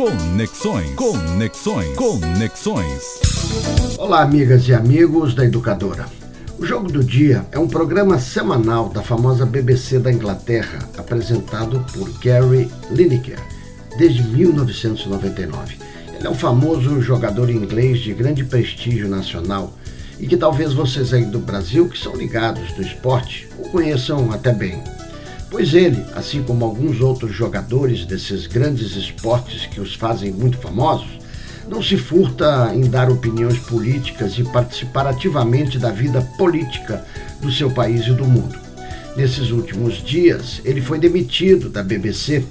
Conexões. Conexões. Conexões. Olá, amigas e amigos da Educadora. O Jogo do Dia é um programa semanal da famosa BBC da Inglaterra, apresentado por Gary Lineker desde 1999. Ele é um famoso jogador inglês de grande prestígio nacional e que talvez vocês aí do Brasil, que são ligados no esporte, o conheçam até bem. Pois ele, assim como alguns outros jogadores desses grandes esportes que os fazem muito famosos, não se furta em dar opiniões políticas e participar ativamente da vida política do seu país e do mundo. Nesses últimos dias, ele foi demitido da BBC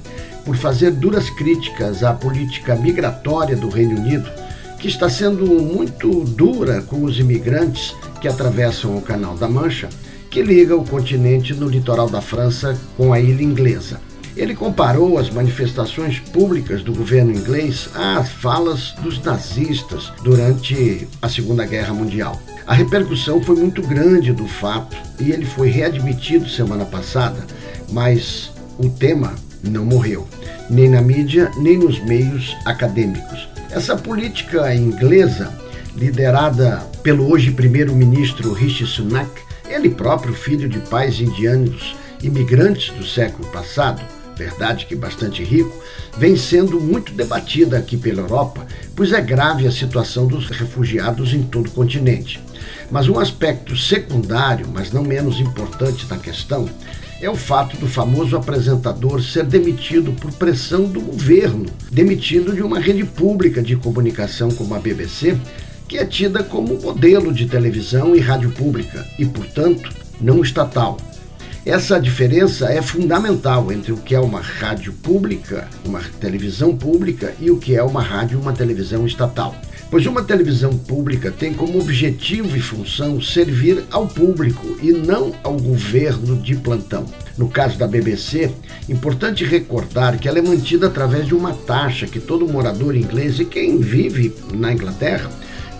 por fazer duras críticas à política migratória do Reino Unido, que está sendo muito dura com os imigrantes que atravessam o Canal da Mancha que liga o continente no litoral da França com a ilha inglesa. Ele comparou as manifestações públicas do governo inglês às falas dos nazistas durante a Segunda Guerra Mundial. A repercussão foi muito grande do fato e ele foi readmitido semana passada, mas o tema não morreu, nem na mídia, nem nos meios acadêmicos. Essa política inglesa, liderada pelo hoje primeiro-ministro Rishi Sunak, ele próprio, filho de pais indianos imigrantes do século passado, verdade que bastante rico, vem sendo muito debatida aqui pela Europa, pois é grave a situação dos refugiados em todo o continente. Mas um aspecto secundário, mas não menos importante da questão, é o fato do famoso apresentador ser demitido por pressão do governo, demitido de uma rede pública de comunicação como a BBC, que é tida como modelo de televisão e rádio pública e, portanto, não estatal. Essa diferença é fundamental entre o que é uma rádio pública, uma televisão pública, e o que é uma rádio e uma televisão estatal. Pois uma televisão pública tem como objetivo e função servir ao público e não ao governo de plantão. No caso da BBC, importante recordar que ela é mantida através de uma taxa que todo morador inglês e quem vive na Inglaterra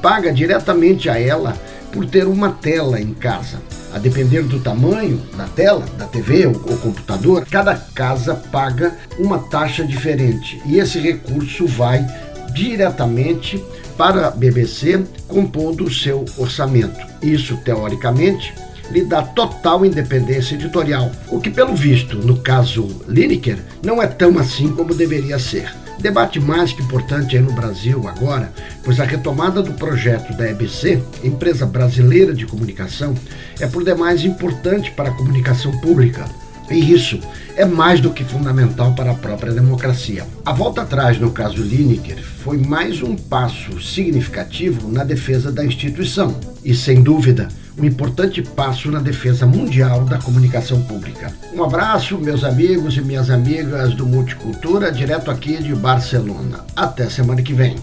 paga diretamente a ela por ter uma tela em casa. A depender do tamanho da tela, da TV ou, ou computador, cada casa paga uma taxa diferente e esse recurso vai diretamente para a BBC, compondo o seu orçamento. Isso, teoricamente, lhe dá total independência editorial, o que, pelo visto, no caso Lineker, não é tão assim como deveria ser. Debate mais que importante aí no Brasil agora, pois a retomada do projeto da EBC, Empresa Brasileira de Comunicação, é por demais importante para a comunicação pública. E isso é mais do que fundamental para a própria democracia. A volta atrás no caso Lineker foi mais um passo significativo na defesa da instituição e, sem dúvida, um importante passo na defesa mundial da comunicação pública. Um abraço, meus amigos e minhas amigas do Multicultura, direto aqui de Barcelona. Até semana que vem.